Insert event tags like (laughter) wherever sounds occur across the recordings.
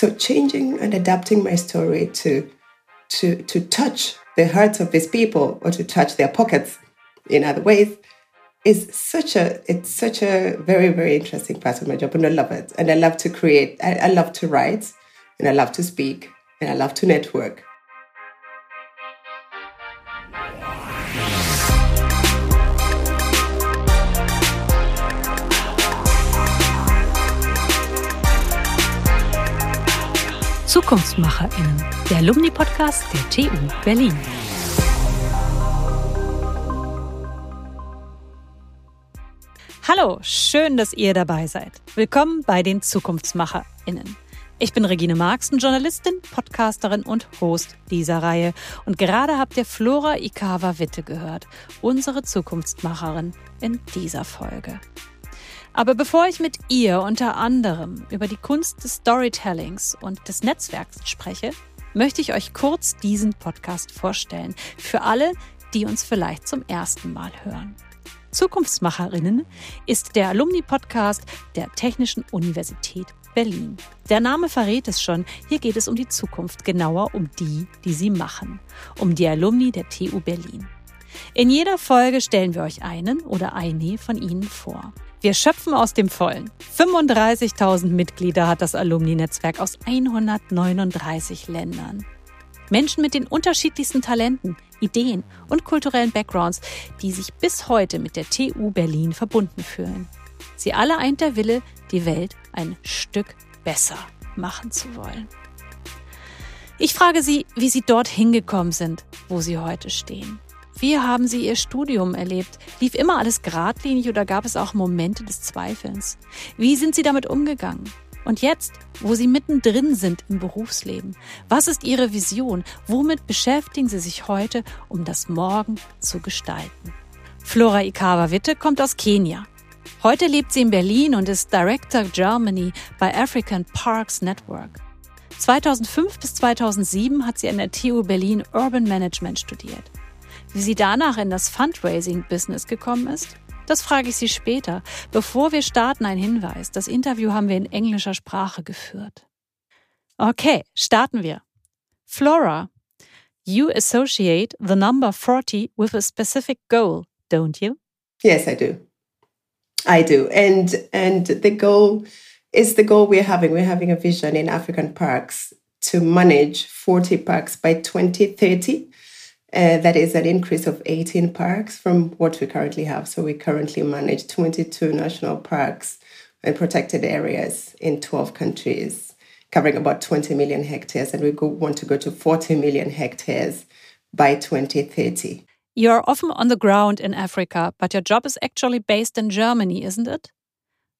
So changing and adapting my story to to to touch the hearts of these people or to touch their pockets in other ways is such a it's such a very very interesting part of my job and I love it. And I love to create I, I love to write and I love to speak and I love to network ZukunftsmacherInnen, der Alumni-Podcast der TU Berlin. Hallo, schön, dass ihr dabei seid. Willkommen bei den ZukunftsmacherInnen. Ich bin Regine Marxen, Journalistin, Podcasterin und Host dieser Reihe. Und gerade habt ihr Flora Ikawa Witte gehört, unsere Zukunftsmacherin in dieser Folge. Aber bevor ich mit ihr unter anderem über die Kunst des Storytellings und des Netzwerks spreche, möchte ich euch kurz diesen Podcast vorstellen. Für alle, die uns vielleicht zum ersten Mal hören. Zukunftsmacherinnen ist der Alumni-Podcast der Technischen Universität Berlin. Der Name verrät es schon, hier geht es um die Zukunft, genauer um die, die sie machen, um die Alumni der TU Berlin. In jeder Folge stellen wir euch einen oder eine von ihnen vor. Wir schöpfen aus dem Vollen. 35.000 Mitglieder hat das Alumni-Netzwerk aus 139 Ländern. Menschen mit den unterschiedlichsten Talenten, Ideen und kulturellen Backgrounds, die sich bis heute mit der TU Berlin verbunden fühlen. Sie alle eint der Wille, die Welt ein Stück besser machen zu wollen. Ich frage Sie, wie Sie dort hingekommen sind, wo Sie heute stehen. Wie haben Sie Ihr Studium erlebt? Lief immer alles geradlinig oder gab es auch Momente des Zweifelns? Wie sind Sie damit umgegangen? Und jetzt, wo Sie mittendrin sind im Berufsleben, was ist Ihre Vision? Womit beschäftigen Sie sich heute, um das Morgen zu gestalten? Flora Ikawa Witte kommt aus Kenia. Heute lebt sie in Berlin und ist Director Germany bei African Parks Network. 2005 bis 2007 hat sie an der TU Berlin Urban Management studiert. Wie sie danach in das Fundraising-Business gekommen ist? Das frage ich Sie später. Bevor wir starten, ein Hinweis. Das Interview haben wir in englischer Sprache geführt. Okay, starten wir. Flora, you associate the number 40 with a specific goal, don't you? Yes, I do. I do. And and the goal is the goal we're having. We're having a vision in African parks to manage 40 parks by 2030 Uh, that is an increase of 18 parks from what we currently have. So we currently manage 22 national parks and protected areas in 12 countries, covering about 20 million hectares. And we go, want to go to 40 million hectares by 2030. You're often on the ground in Africa, but your job is actually based in Germany, isn't it?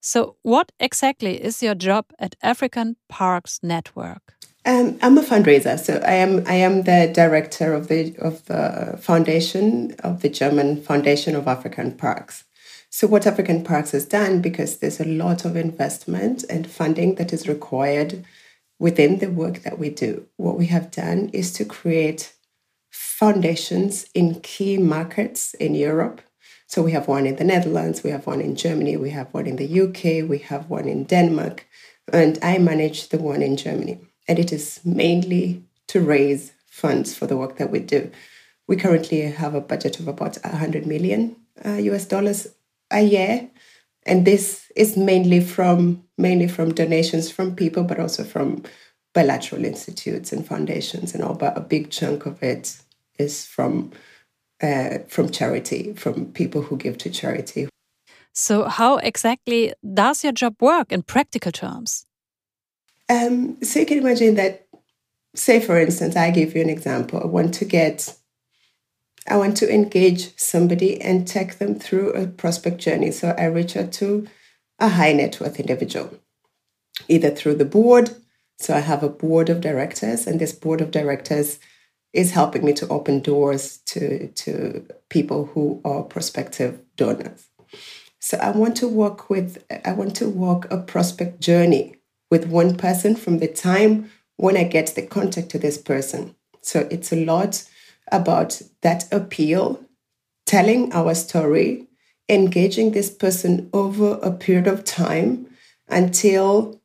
So, what exactly is your job at African Parks Network? Um, I'm a fundraiser, so I am I am the director of the of the foundation of the German Foundation of African Parks. So what African Parks has done, because there's a lot of investment and funding that is required within the work that we do, what we have done is to create foundations in key markets in Europe. So we have one in the Netherlands, we have one in Germany, we have one in the UK, we have one in Denmark, and I manage the one in Germany and it is mainly to raise funds for the work that we do. We currently have a budget of about 100 million uh, US dollars a year, and this is mainly from mainly from donations from people, but also from bilateral institutes and foundations and all. But a big chunk of it is from uh, from charity, from people who give to charity. So, how exactly does your job work in practical terms? Um, so you can imagine that, say, for instance, I give you an example. I want to get, I want to engage somebody and take them through a prospect journey. So I reach out to a high net worth individual, either through the board. So I have a board of directors, and this board of directors is helping me to open doors to, to people who are prospective donors. So I want to work with, I want to walk a prospect journey with one person from the time when I get the contact to this person. So it's a lot about that appeal, telling our story, engaging this person over a period of time until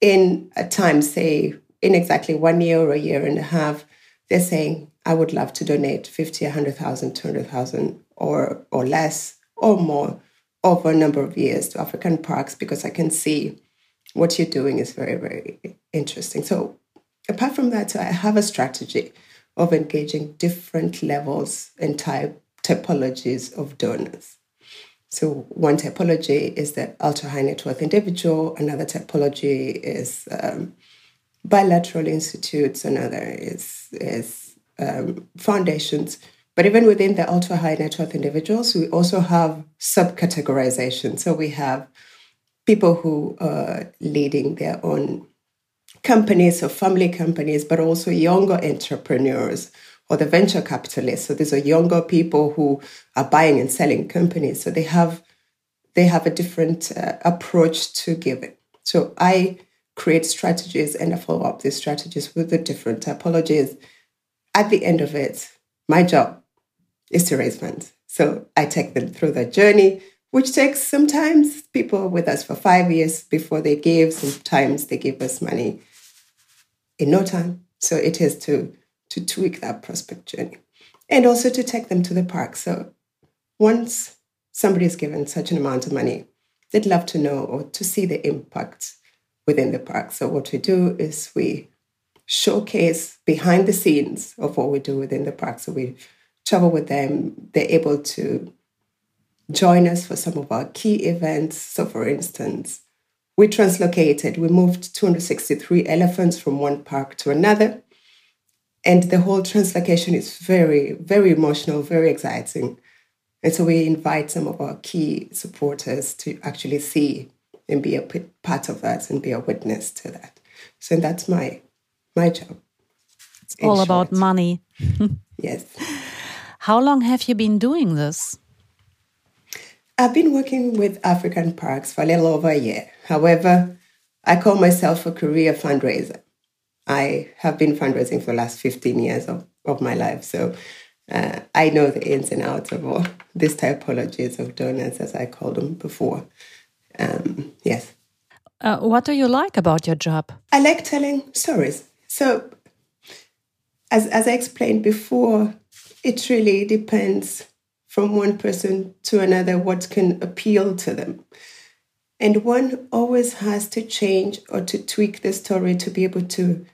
in a time, say in exactly one year or a year and a half, they're saying, I would love to donate 50, 100,000, 200,000 or, or less or more over a number of years to African parks because I can see what you're doing is very, very interesting. So apart from that, I have a strategy of engaging different levels and type typologies of donors. So one typology is the ultra high net worth individual. Another typology is um, bilateral institutes. Another is is um, foundations. But even within the ultra high net worth individuals, we also have subcategorization. So we have people who are leading their own companies or family companies, but also younger entrepreneurs or the venture capitalists. So these are younger people who are buying and selling companies. So they have they have a different uh, approach to giving. So I create strategies and I follow up these strategies with the different typologies. At the end of it, my job is to raise funds. So I take them through the journey, which takes sometimes people with us for five years before they give. Sometimes they give us money in no time. So it is to to tweak that prospect journey and also to take them to the park. So once somebody is given such an amount of money, they'd love to know or to see the impact within the park. So what we do is we showcase behind the scenes of what we do within the park. So we travel with them. They're able to join us for some of our key events. So for instance, we translocated, we moved 263 elephants from one park to another. And the whole translocation is very, very emotional, very exciting. And so we invite some of our key supporters to actually see and be a part of that and be a witness to that. So that's my my job. It's all short. about money. (laughs) yes. How long have you been doing this? I've been working with African Parks for a little over a year. However, I call myself a career fundraiser. I have been fundraising for the last 15 years of, of my life. So uh, I know the ins and outs of all these typologies of donors, as I called them before. Um, yes. Uh, what do you like about your job? I like telling stories. So, as, as I explained before, it really depends from one person to another what can appeal to them. And one always has to change or to tweak the story to be able to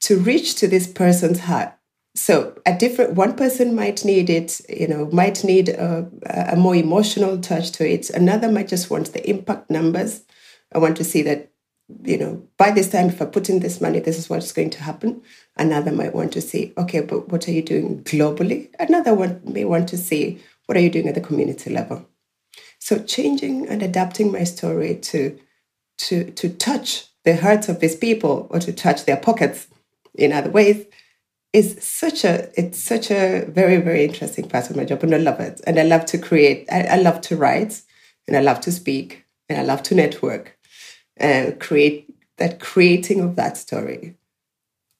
to reach to this person's heart. So a different one person might need it, you know, might need a, a more emotional touch to it. Another might just want the impact numbers. I want to see that you know, by this time, if I put in this money, this is what's going to happen. Another might want to see, okay, but what are you doing globally? Another one may want to see, what are you doing at the community level? So changing and adapting my story to to to touch the hearts of these people or to touch their pockets in other ways is such a it's such a very very interesting part of my job and I love it and I love to create I, I love to write and I love to speak and I love to network and create that creating of that story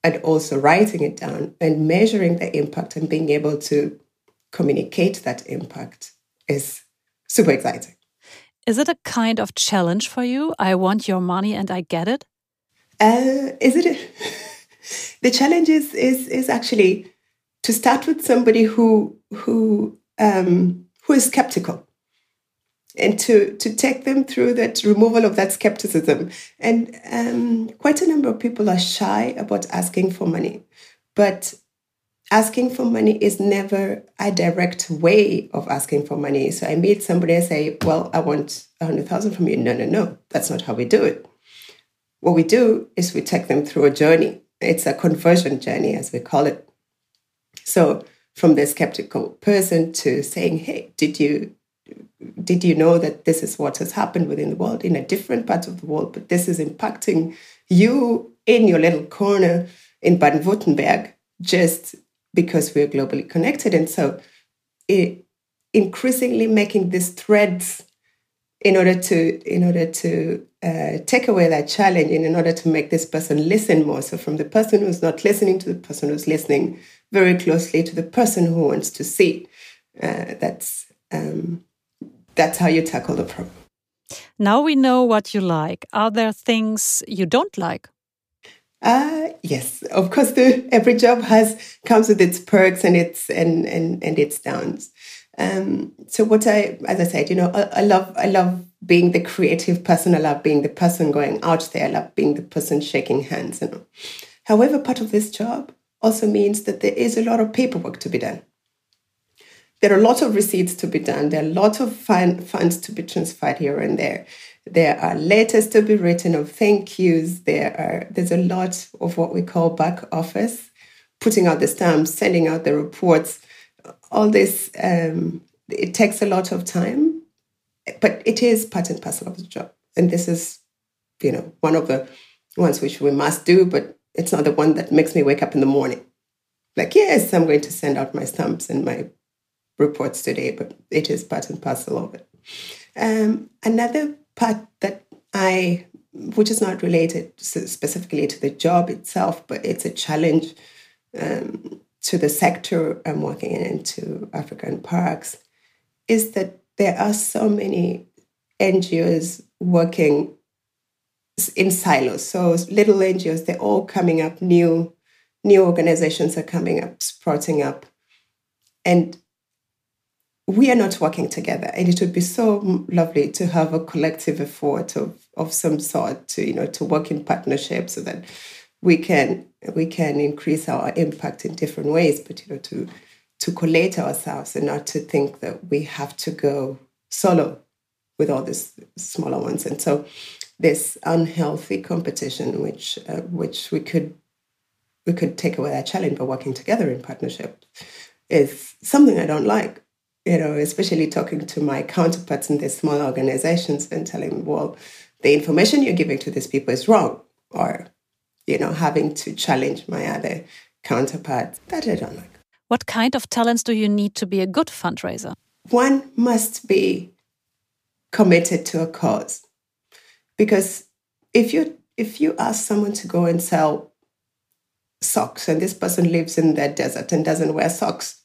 and also writing it down and measuring the impact and being able to communicate that impact is super exciting. Is it a kind of challenge for you? I want your money and I get it? Uh, is it? (laughs) the challenge is, is, is actually to start with somebody who, who, um, who is skeptical and to to take them through that removal of that skepticism. And um, quite a number of people are shy about asking for money, but asking for money is never a direct way of asking for money. So I meet somebody and say, "Well, I want a hundred thousand from you." No, no, no, that's not how we do it. What we do is we take them through a journey. It's a conversion journey, as we call it. So from the skeptical person to saying, "Hey, did you did you know that this is what has happened within the world in a different part of the world, but this is impacting you in your little corner in Baden Württemberg just because we're globally connected. And so it, increasingly making these threads in order to in order to uh, take away that challenge and in order to make this person listen more so from the person who's not listening to the person who's listening very closely to the person who wants to see uh, that's um, that's how you tackle the problem. Now we know what you like. Are there things you don't like? Uh, yes, of course. The, every job has comes with its perks and its and and, and its downs. Um, so what I, as I said, you know, I, I, love I love being the creative person. I love being the person going out there. I love being the person shaking hands. You know. However, part of this job also means that there is a lot of paperwork to be done. There are lots of receipts to be done. There are lots of fund, funds to be transferred here and there. There are letters to be written of thank yous. There are there's a lot of what we call back office, putting out the stamps, sending out the reports. All this um, it takes a lot of time, but it is part and parcel of the job. And this is, you know, one of the ones which we must do, but it's not the one that makes me wake up in the morning. Like, yes, I'm going to send out my stamps and my reports today, but it is part and parcel of it. Um, another part that I, which is not related specifically to the job itself, but it's a challenge um, to the sector I'm working in, into African parks, is that there are so many NGOs working in silos. So little NGOs, they're all coming up, new new organizations are coming up, sprouting up. And we are not working together and it would be so lovely to have a collective effort of, of some sort to you know to work in partnership so that we can we can increase our impact in different ways but you know to to collate ourselves and not to think that we have to go solo with all these smaller ones. And so this unhealthy competition which uh, which we could we could take away that challenge by working together in partnership is something i don't like you know, especially talking to my counterparts in these small organizations and telling them, well, the information you're giving to these people is wrong, or, you know, having to challenge my other counterparts that I don't like. What kind of talents do you need to be a good fundraiser? One must be committed to a cause. Because if you if you ask someone to go and sell socks and this person lives in the desert and doesn't wear socks,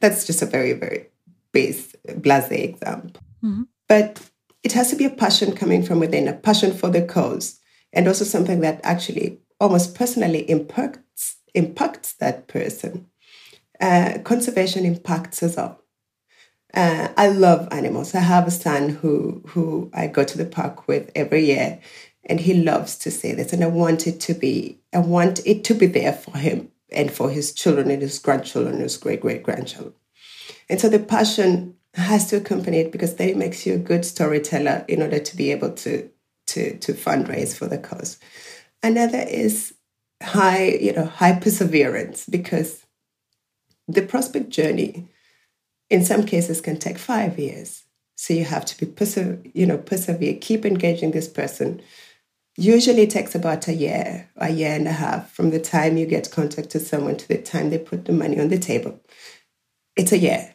that's just a very, very base blase example. Mm-hmm. But it has to be a passion coming from within, a passion for the cause, and also something that actually almost personally impacts impacts that person. Uh, conservation impacts us all. Uh, I love animals. I have a son who who I go to the park with every year, and he loves to see this. And I want it to be, I want it to be there for him and for his children and his grandchildren, and his great great grandchildren. And so the passion has to accompany it because that makes you a good storyteller in order to be able to to to fundraise for the cause. Another is high, you know, high perseverance because the prospect journey in some cases can take five years. So you have to be perse- you know, persevere, keep engaging this person. Usually it takes about a year, a year and a half from the time you get contact to someone to the time they put the money on the table it's a year.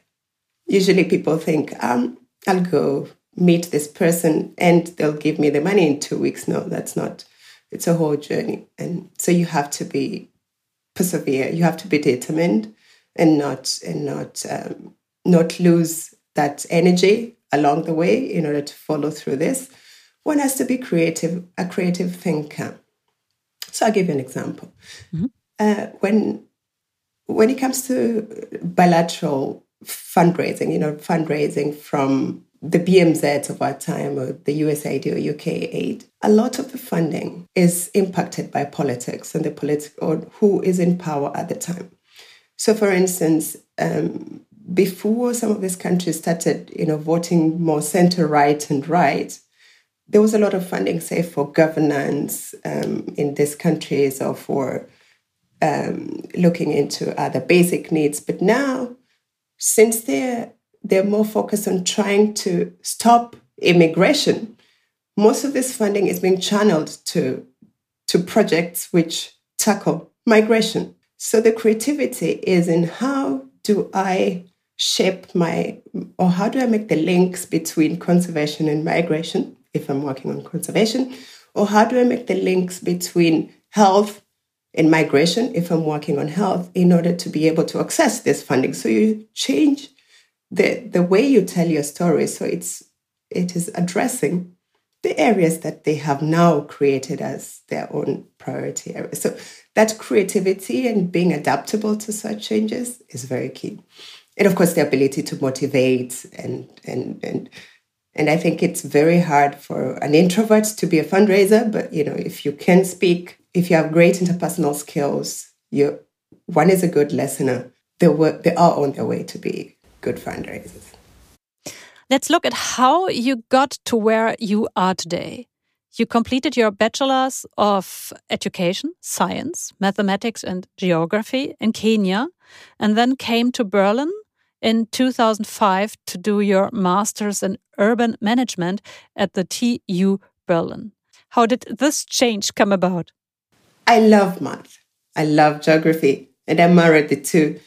Usually people think, um, I'll go meet this person and they'll give me the money in two weeks. No, that's not. It's a whole journey. And so you have to be persevere. You have to be determined and not and not um, not lose that energy along the way in order to follow through this. One has to be creative, a creative thinker. So I'll give you an example. Mm-hmm. Uh, when when it comes to bilateral fundraising, you know, fundraising from the BMZ of our time or the USAID or UK aid, a lot of the funding is impacted by politics and the politics or who is in power at the time. So, for instance, um, before some of these countries started, you know, voting more center right and right, there was a lot of funding, say, for governance um, in these countries or for um, looking into other basic needs. But now, since they're they're more focused on trying to stop immigration, most of this funding is being channeled to to projects which tackle migration. So the creativity is in how do I shape my or how do I make the links between conservation and migration if I'm working on conservation, or how do I make the links between health in migration if I'm working on health in order to be able to access this funding. So you change the the way you tell your story. So it's it is addressing the areas that they have now created as their own priority areas. So that creativity and being adaptable to such changes is very key. And of course, the ability to motivate and and and and I think it's very hard for an introvert to be a fundraiser. But you know, if you can speak, if you have great interpersonal skills, you one is a good listener. They work, they are on their way to be good fundraisers. Let's look at how you got to where you are today. You completed your bachelor's of education, science, mathematics, and geography in Kenya, and then came to Berlin in 2005 to do your master's in urban management at the TU Berlin. How did this change come about? I love math. I love geography, and I married the two.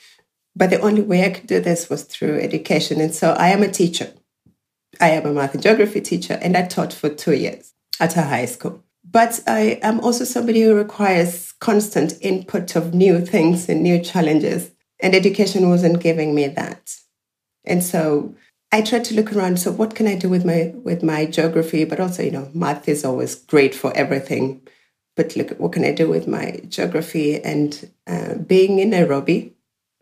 But the only way I could do this was through education. And so I am a teacher. I am a math and geography teacher, and I taught for two years at a high school. But I am also somebody who requires constant input of new things and new challenges. And education wasn't giving me that. And so I tried to look around. So what can I do with my with my geography? But also, you know, math is always great for everything. But look, what can I do with my geography? And uh, being in Nairobi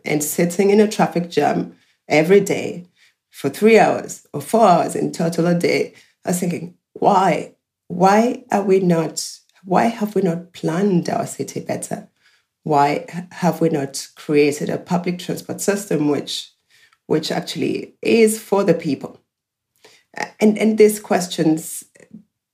and sitting in a traffic jam every day for three hours or four hours in total a day, I was thinking, why? Why are we not? Why have we not planned our city better? Why have we not created a public transport system which, which actually is for the people? And and these questions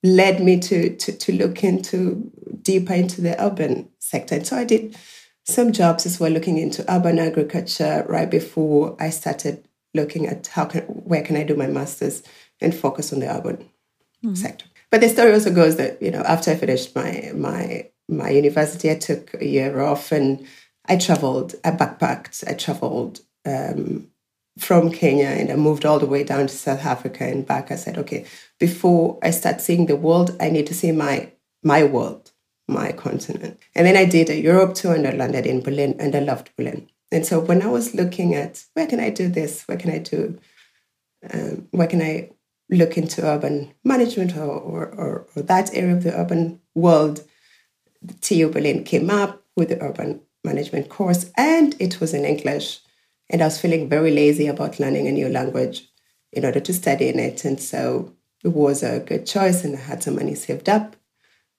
led me to to, to look into deeper into the urban sector. And so I did some jobs as well, looking into urban agriculture right before I started looking at how can where can I do my masters and focus on the urban mm-hmm. sector. But the story also goes that you know after I finished my my my university, I took a year off and I traveled. I backpacked. I traveled um, from Kenya and I moved all the way down to South Africa and back. I said, okay, before I start seeing the world, I need to see my my world, my continent. And then I did a Europe tour and I landed in Berlin and I loved Berlin. And so when I was looking at where can I do this, where can I do, um, where can I look into urban management or, or, or, or that area of the urban world, TU Berlin came up with the urban management course and it was in English. And I was feeling very lazy about learning a new language in order to study in it. And so it was a good choice and I had some money saved up.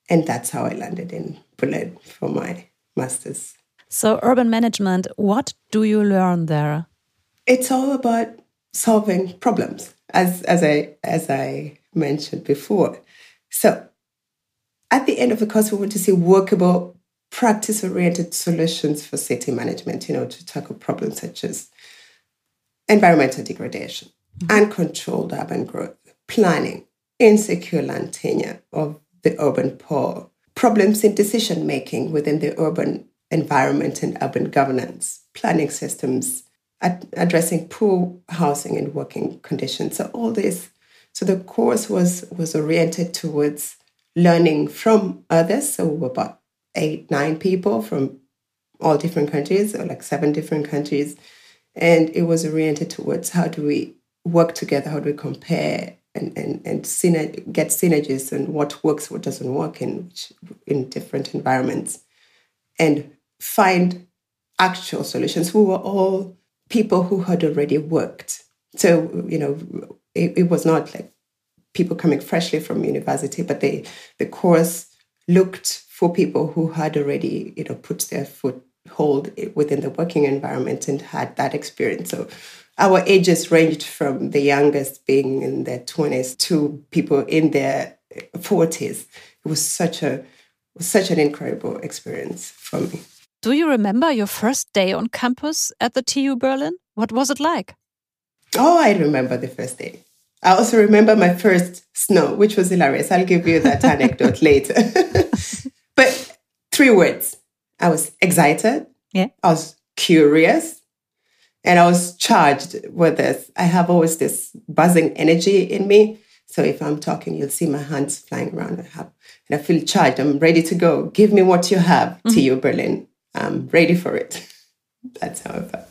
And that's how I landed in Berlin for my master's. So, urban management, what do you learn there? It's all about solving problems, as, as, I, as I mentioned before. So, at the end of the course, we want to see workable, practice oriented solutions for city management, you know, to tackle problems such as environmental degradation, mm -hmm. uncontrolled urban growth, planning, insecure land tenure of the urban poor, problems in decision making within the urban environment and urban governance, planning systems, ad- addressing poor housing and working conditions. So all this. So the course was was oriented towards learning from others. So about eight, nine people from all different countries, or like seven different countries. And it was oriented towards how do we work together, how do we compare and, and, and get synergies and what works, what doesn't work in, in different environments. And find actual solutions. We were all people who had already worked. So, you know, it, it was not like people coming freshly from university, but they, the course looked for people who had already, you know, put their foothold within the working environment and had that experience. So our ages ranged from the youngest being in their 20s to people in their 40s. It was such a such an incredible experience for me. Do you remember your first day on campus at the TU Berlin? What was it like? Oh, I remember the first day. I also remember my first snow, which was hilarious. I'll give you that anecdote (laughs) later. (laughs) but three words I was excited, yeah. I was curious, and I was charged with this. I have always this buzzing energy in me. So if I'm talking, you'll see my hands flying around. I have, and I feel charged. I'm ready to go. Give me what you have, mm -hmm. TU Berlin. I'm ready for it. (laughs) That's how I felt.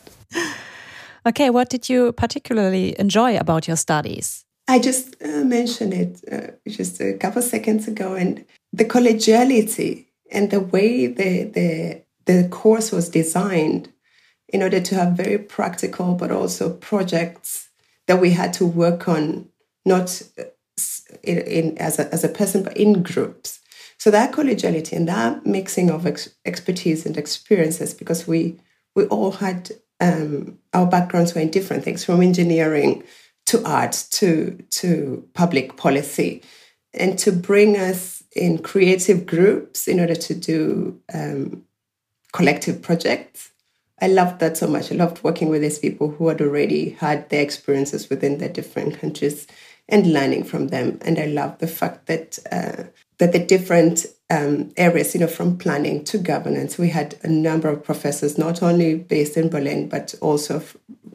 Okay, what did you particularly enjoy about your studies? I just uh, mentioned it uh, just a couple seconds ago, and the collegiality and the way the, the the course was designed in order to have very practical but also projects that we had to work on, not uh, in, in as a as a person but in groups. So that collegiality and that mixing of ex- expertise and experiences, because we we all had um, our backgrounds were in different things, from engineering to art to to public policy, and to bring us in creative groups in order to do um, collective projects. I loved that so much. I loved working with these people who had already had their experiences within their different countries and learning from them. And I love the fact that uh, that the different um, areas, you know, from planning to governance, we had a number of professors, not only based in Berlin but also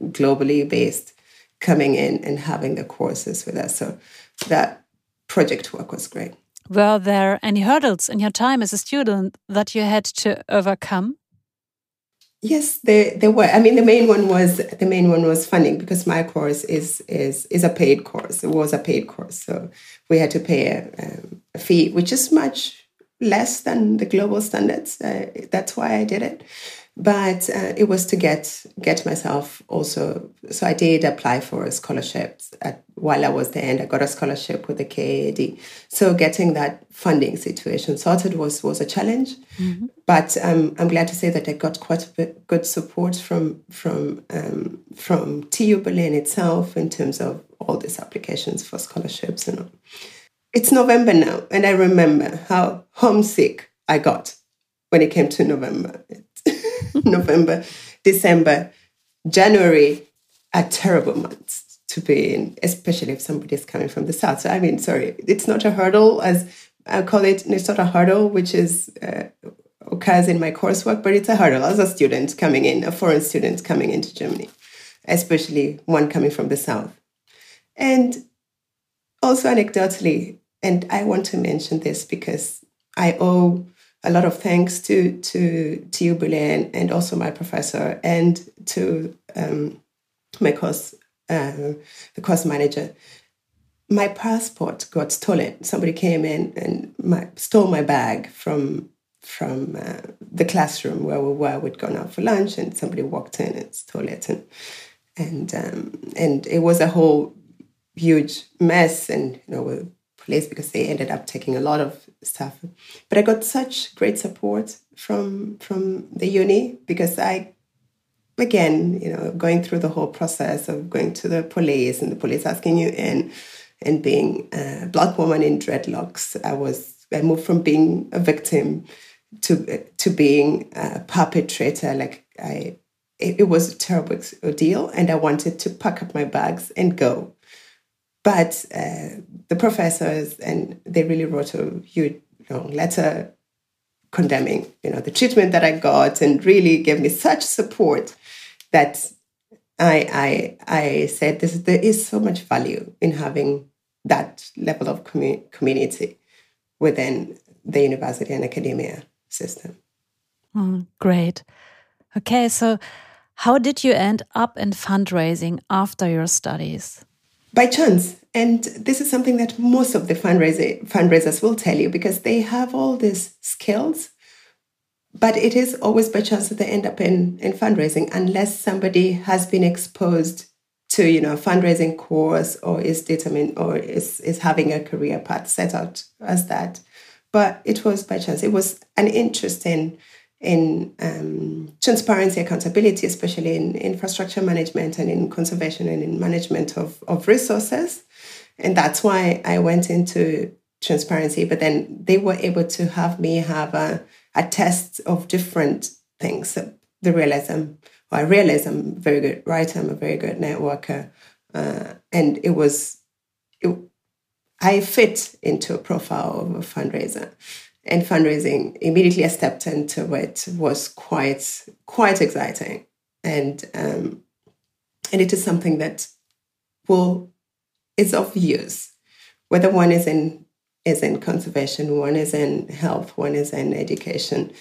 globally based, coming in and having the courses with us. So that project work was great. Were there any hurdles in your time as a student that you had to overcome? Yes, there there were. I mean, the main one was the main one was funding because my course is is is a paid course. It was a paid course, so we had to pay a, um, a fee, which is much less than the global standards. Uh, that's why I did it but uh, it was to get get myself also. So I did apply for scholarships at, while I was there, and I got a scholarship with the KAD. So getting that funding situation sorted was was a challenge, mm-hmm. but um, I'm glad to say that I got quite a bit good support from from um, from TU Berlin itself in terms of all these applications for scholarships and all. It's November now, and I remember how homesick I got when it came to November. (laughs) November, December, January are terrible months to be in, especially if somebody is coming from the south. So I mean, sorry, it's not a hurdle as I call it. It's not a hurdle, which is uh, occurs in my coursework, but it's a hurdle as a student coming in, a foreign student coming into Germany, especially one coming from the south. And also anecdotally, and I want to mention this because I owe a lot of thanks to to TU Berlin and also my professor and to um, my course uh, the course manager. My passport got stolen. Somebody came in and my, stole my bag from from uh, the classroom where we were. We'd gone out for lunch, and somebody walked in and stole it, and and um, and it was a whole huge mess. And you know, place because they ended up taking a lot of stuff. But I got such great support from from the uni because I again, you know, going through the whole process of going to the police and the police asking you in and being a black woman in dreadlocks. I was I moved from being a victim to to being a perpetrator. Like I, it, it was a terrible ordeal, and I wanted to pack up my bags and go. But uh, the professors, and they really wrote a huge know, letter condemning, you know, the treatment that I got, and really gave me such support that I I I said this, there is so much value in having that level of commu- community within the university and academia system. Mm, great. Okay, so how did you end up in fundraising after your studies? By chance. And this is something that most of the fundraiser, fundraisers will tell you because they have all these skills, but it is always by chance that they end up in, in fundraising unless somebody has been exposed to you know a fundraising course or is determined or is, is having a career path set out as that. But it was by chance. It was an interesting in um, transparency, accountability, especially in infrastructure management and in conservation and in management of, of resources. And that's why I went into transparency. But then they were able to have me have a, a test of different things. So the realism, well, I realized I'm a very good writer, I'm a very good networker. Uh, and it was, it, I fit into a profile of a fundraiser and fundraising immediately i stepped into it was quite quite exciting. And um, and it is something that will is of use. Whether one is in is in conservation one is in health one is in education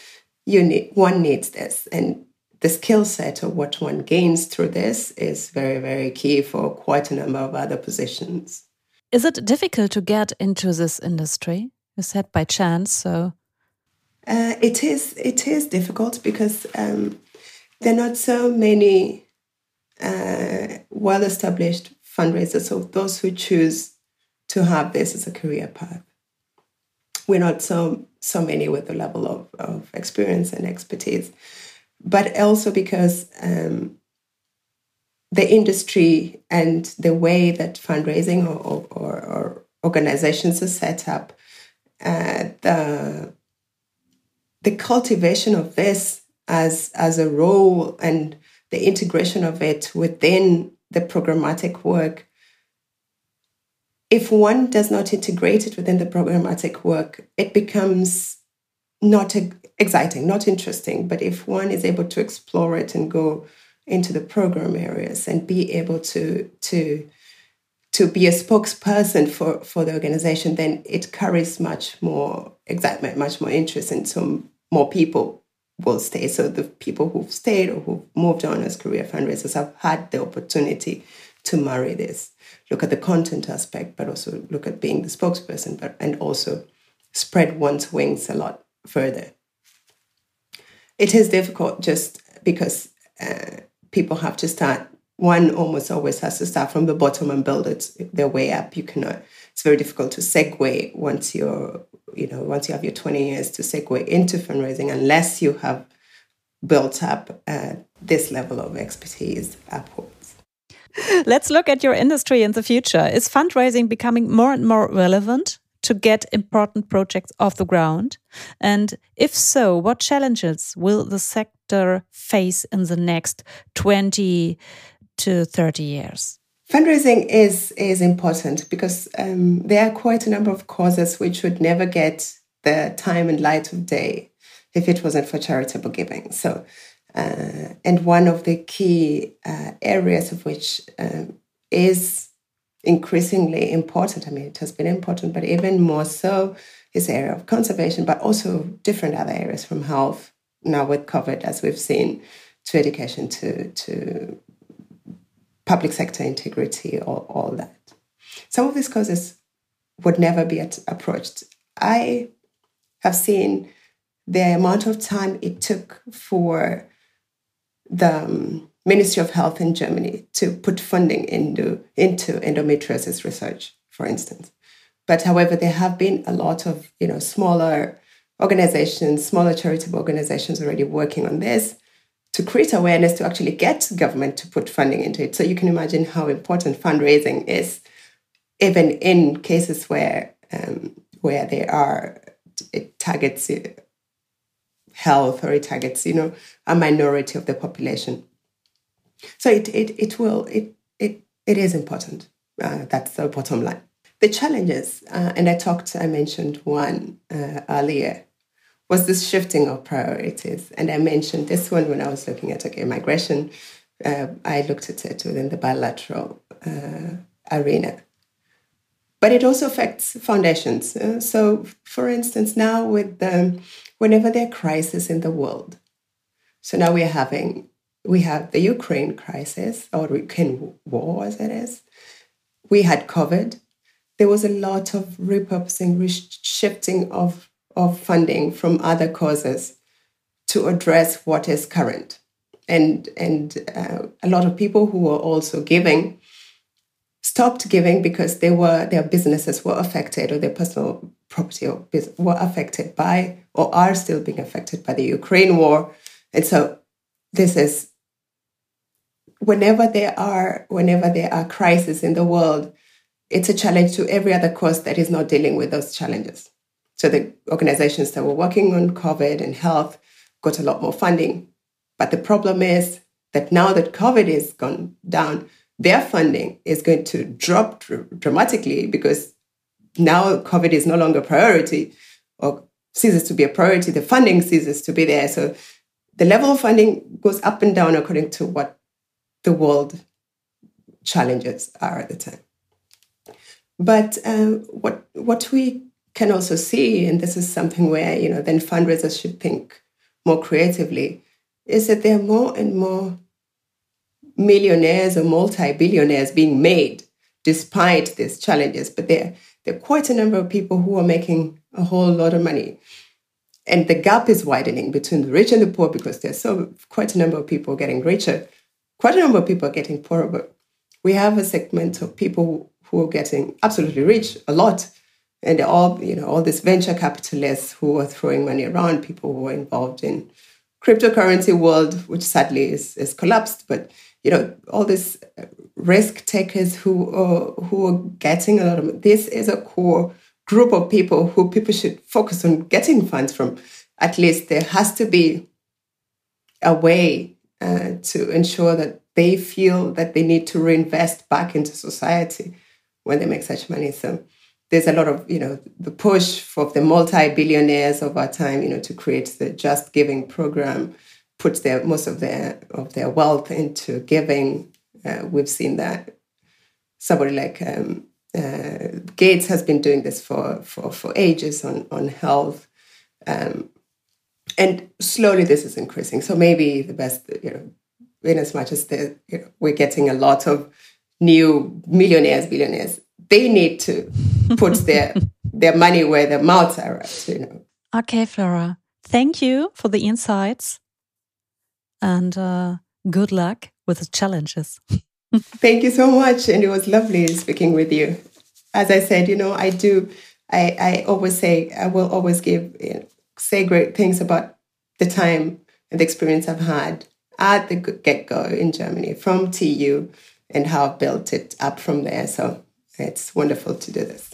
you need one needs this. And the skill set of what one gains through this is very very key for quite a number of other positions. Is it difficult to get into this industry? Said by chance, so. Uh, it is. It is difficult because um, there are not so many uh, well-established fundraisers. So those who choose to have this as a career path, we're not so so many with the level of, of experience and expertise, but also because um, the industry and the way that fundraising or, or, or organizations are set up, uh, the the cultivation of this as as a role and the integration of it within the programmatic work. If one does not integrate it within the programmatic work, it becomes not exciting, not interesting. But if one is able to explore it and go into the program areas and be able to to to be a spokesperson for for the organization, then it carries much more excitement, much more interest, and so more people will stay. So the people who've stayed or who've moved on as career fundraisers have had the opportunity to marry this. Look at the content aspect, but also look at being the spokesperson, but and also spread one's wings a lot further. It is difficult just because uh, people have to start one almost always has to start from the bottom and build it their way up. You cannot it's very difficult to segue once you're you know once you have your 20 years to segue into fundraising unless you have built up uh, this level of expertise upwards. Let's look at your industry in the future. Is fundraising becoming more and more relevant to get important projects off the ground? And if so, what challenges will the sector face in the next 20 to 30 years? Fundraising is is important because um, there are quite a number of causes which would never get the time and light of day if it wasn't for charitable giving. So, uh, and one of the key uh, areas of which um, is increasingly important. I mean, it has been important, but even more so is the area of conservation, but also different other areas from health now with COVID, as we've seen, to education, to, to public sector integrity, all, all that. Some of these causes would never be at, approached. I have seen the amount of time it took for the um, Ministry of Health in Germany to put funding into, into endometriosis research, for instance. But however, there have been a lot of you know smaller organizations, smaller charitable organizations already working on this to create awareness to actually get government to put funding into it. So you can imagine how important fundraising is, even in cases where um, where there are it targets uh, health or it targets you know a minority of the population. So it, it, it will, it, it, it is important. Uh, that's the bottom line. The challenges, uh, and I talked, I mentioned one uh, earlier, was this shifting of priorities. And I mentioned this one when I was looking at okay, migration. Uh, I looked at it within the bilateral uh, arena. But it also affects foundations. Uh, so, for instance, now with whenever there are crises in the world, so now we're having we have the Ukraine crisis or Ukraine war as it is. We had COVID. There was a lot of repurposing, shifting of, of funding from other causes to address what is current. And, and uh, a lot of people who were also giving stopped giving because they were their businesses were affected or their personal property were affected by or are still being affected by the Ukraine war. And so this is whenever there are whenever there are crises in the world, it's a challenge to every other cause that is not dealing with those challenges. So the organizations that were working on COVID and health got a lot more funding. But the problem is that now that COVID is gone down, their funding is going to drop dr- dramatically because now COVID is no longer a priority or ceases to be a priority. The funding ceases to be there. So the level of funding goes up and down according to what the world challenges are at the time. But um, what what we can also see, and this is something where you know then fundraisers should think more creatively, is that there are more and more millionaires or multi-billionaires being made despite these challenges. But there, there are quite a number of people who are making a whole lot of money. And the gap is widening between the rich and the poor because there's so quite a number of people getting richer, quite a number of people are getting poorer. But we have a segment of people who are getting absolutely rich, a lot. And all, you know, all these venture capitalists who are throwing money around, people who are involved in cryptocurrency world, which sadly is, is collapsed. But you know, all these risk takers who are, who are getting a lot of this is a core group of people who people should focus on getting funds from. At least there has to be a way uh, to ensure that they feel that they need to reinvest back into society when they make such money. So there's a lot of, you know, the push for the multi-billionaires of our time, you know, to create the Just Giving program, puts their most of their of their wealth into giving. Uh, we've seen that somebody like um, uh, Gates has been doing this for for for ages on on health, um, and slowly this is increasing. So maybe the best, you know, in as much as you know, we're getting a lot of new millionaires, billionaires, they need to put their (laughs) their money where their mouths are at. You know. Okay, Flora. Thank you for the insights, and uh, good luck with the challenges. (laughs) Thank you so much. And it was lovely speaking with you. As I said, you know, I do, I, I always say, I will always give, you know, say great things about the time and the experience I've had at the get go in Germany from TU and how I've built it up from there. So it's wonderful to do this.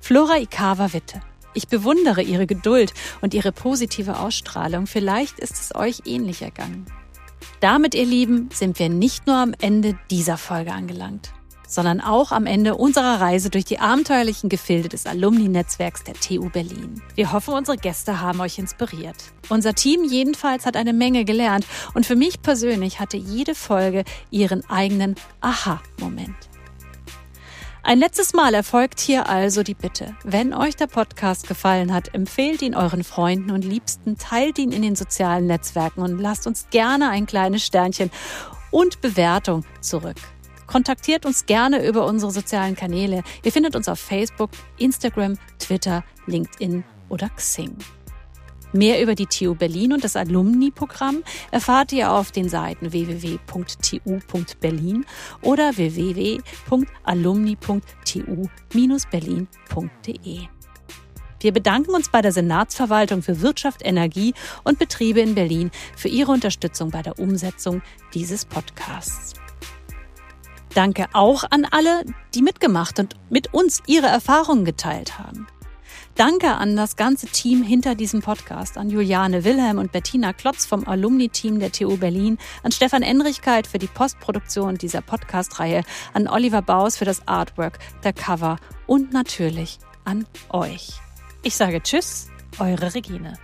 Flora Ikawa Witte. Ich bewundere ihre Geduld und ihre positive Ausstrahlung. Vielleicht ist es euch ähnlich ergangen. Damit, ihr Lieben, sind wir nicht nur am Ende dieser Folge angelangt, sondern auch am Ende unserer Reise durch die abenteuerlichen Gefilde des Alumni-Netzwerks der TU Berlin. Wir hoffen, unsere Gäste haben euch inspiriert. Unser Team jedenfalls hat eine Menge gelernt und für mich persönlich hatte jede Folge ihren eigenen Aha-Moment. Ein letztes Mal erfolgt hier also die Bitte. Wenn euch der Podcast gefallen hat, empfehlt ihn euren Freunden und Liebsten, teilt ihn in den sozialen Netzwerken und lasst uns gerne ein kleines Sternchen und Bewertung zurück. Kontaktiert uns gerne über unsere sozialen Kanäle. Ihr findet uns auf Facebook, Instagram, Twitter, LinkedIn oder Xing. Mehr über die TU Berlin und das Alumni-Programm erfahrt ihr auf den Seiten www.tu.berlin oder www.alumni.tu-berlin.de. Wir bedanken uns bei der Senatsverwaltung für Wirtschaft, Energie und Betriebe in Berlin für ihre Unterstützung bei der Umsetzung dieses Podcasts. Danke auch an alle, die mitgemacht und mit uns ihre Erfahrungen geteilt haben. Danke an das ganze Team hinter diesem Podcast, an Juliane Wilhelm und Bettina Klotz vom Alumni-Team der TU Berlin, an Stefan Enrichkeit für die Postproduktion dieser Podcast-Reihe, an Oliver Baus für das Artwork, der Cover und natürlich an euch. Ich sage Tschüss, eure Regine.